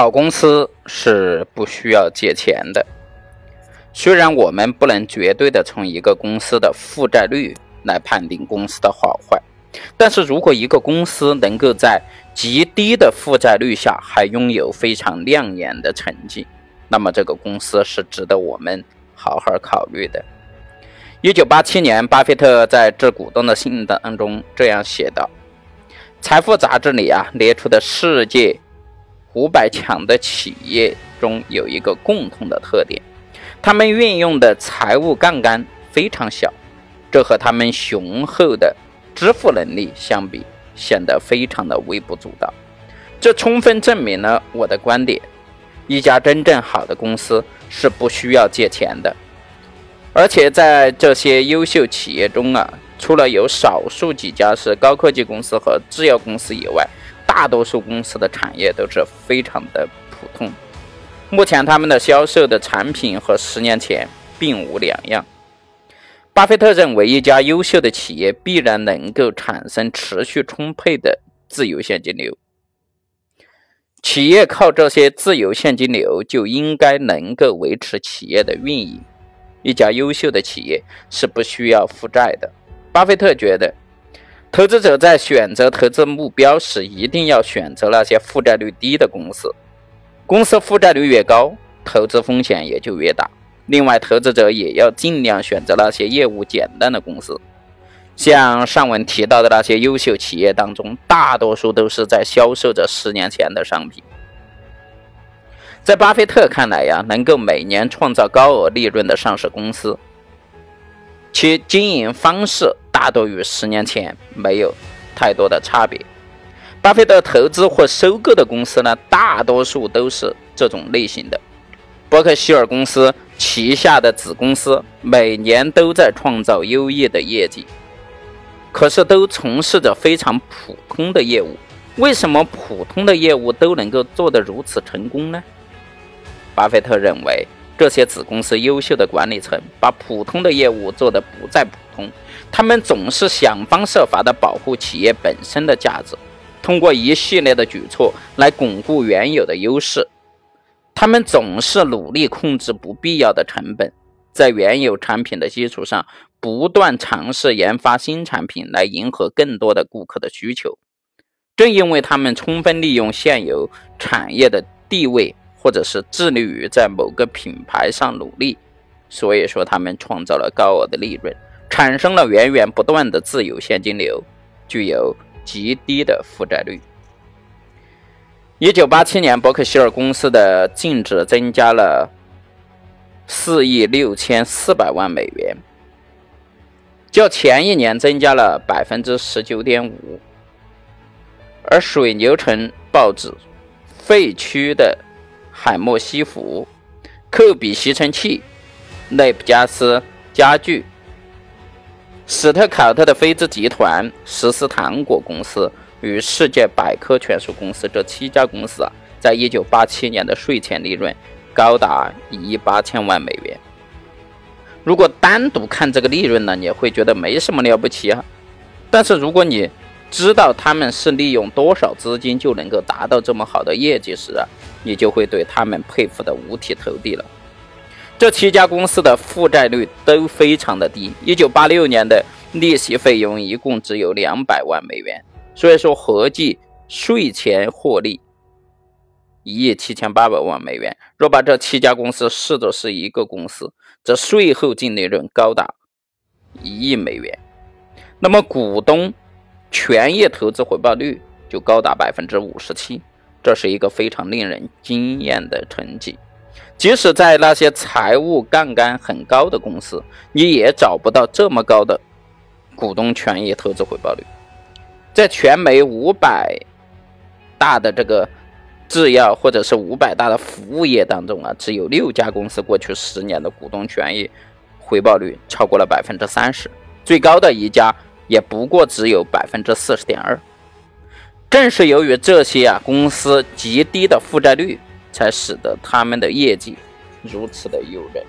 好公司是不需要借钱的。虽然我们不能绝对的从一个公司的负债率来判定公司的好坏，但是如果一个公司能够在极低的负债率下还拥有非常亮眼的成绩，那么这个公司是值得我们好好考虑的。一九八七年，巴菲特在致股东的信当中这样写道：“财富杂志里啊列出的世界。”五百强的企业中有一个共同的特点，他们运用的财务杠杆非常小，这和他们雄厚的支付能力相比，显得非常的微不足道。这充分证明了我的观点：一家真正好的公司是不需要借钱的。而且在这些优秀企业中啊，除了有少数几家是高科技公司和制药公司以外，大多数公司的产业都是非常的普通，目前他们的销售的产品和十年前并无两样。巴菲特认为，一家优秀的企业必然能够产生持续充沛的自由现金流，企业靠这些自由现金流就应该能够维持企业的运营。一家优秀的企业是不需要负债的。巴菲特觉得。投资者在选择投资目标时，一定要选择那些负债率低的公司。公司负债率越高，投资风险也就越大。另外，投资者也要尽量选择那些业务简单的公司。像上文提到的那些优秀企业当中，大多数都是在销售着十年前的商品。在巴菲特看来呀，能够每年创造高额利润的上市公司，其经营方式。大多与十年前没有太多的差别。巴菲特投资或收购的公司呢，大多数都是这种类型的。伯克希尔公司旗下的子公司每年都在创造优异的业绩，可是都从事着非常普通的业务。为什么普通的业务都能够做得如此成功呢？巴菲特认为。这些子公司优秀的管理层把普通的业务做得不再普通，他们总是想方设法地保护企业本身的价值，通过一系列的举措来巩固原有的优势。他们总是努力控制不必要的成本，在原有产品的基础上不断尝试研发新产品来迎合更多的顾客的需求。正因为他们充分利用现有产业的地位。或者是致力于在某个品牌上努力，所以说他们创造了高额的利润，产生了源源不断的自由现金流，具有极低的负债率。一九八七年，伯克希尔公司的净值增加了四亿六千四百万美元，较前一年增加了百分之十九点五，而水牛城报纸废墟的。海默西服、科比吸尘器、内布加斯家具、史特考特的菲兹集团、实斯糖果公司与世界百科全书公司这七家公司啊，在一九八七年的税前利润高达一亿八千万美元。如果单独看这个利润呢，你会觉得没什么了不起啊。但是如果你知道他们是利用多少资金就能够达到这么好的业绩时啊，你就会对他们佩服的五体投地了。这七家公司的负债率都非常的低，一九八六年的利息费用一共只有两百万美元，所以说合计税前获利一亿七千八百万美元。若把这七家公司视作是一个公司，则税后净利润高达一亿美元。那么股东全业投资回报率就高达百分之五十七。这是一个非常令人惊艳的成绩，即使在那些财务杠杆很高的公司，你也找不到这么高的股东权益投资回报率。在全美五百大的这个制药或者是五百大的服务业当中啊，只有六家公司过去十年的股东权益回报率超过了百分之三十，最高的一家也不过只有百分之四十点二。正是由于这些啊公司极低的负债率，才使得他们的业绩如此的诱人。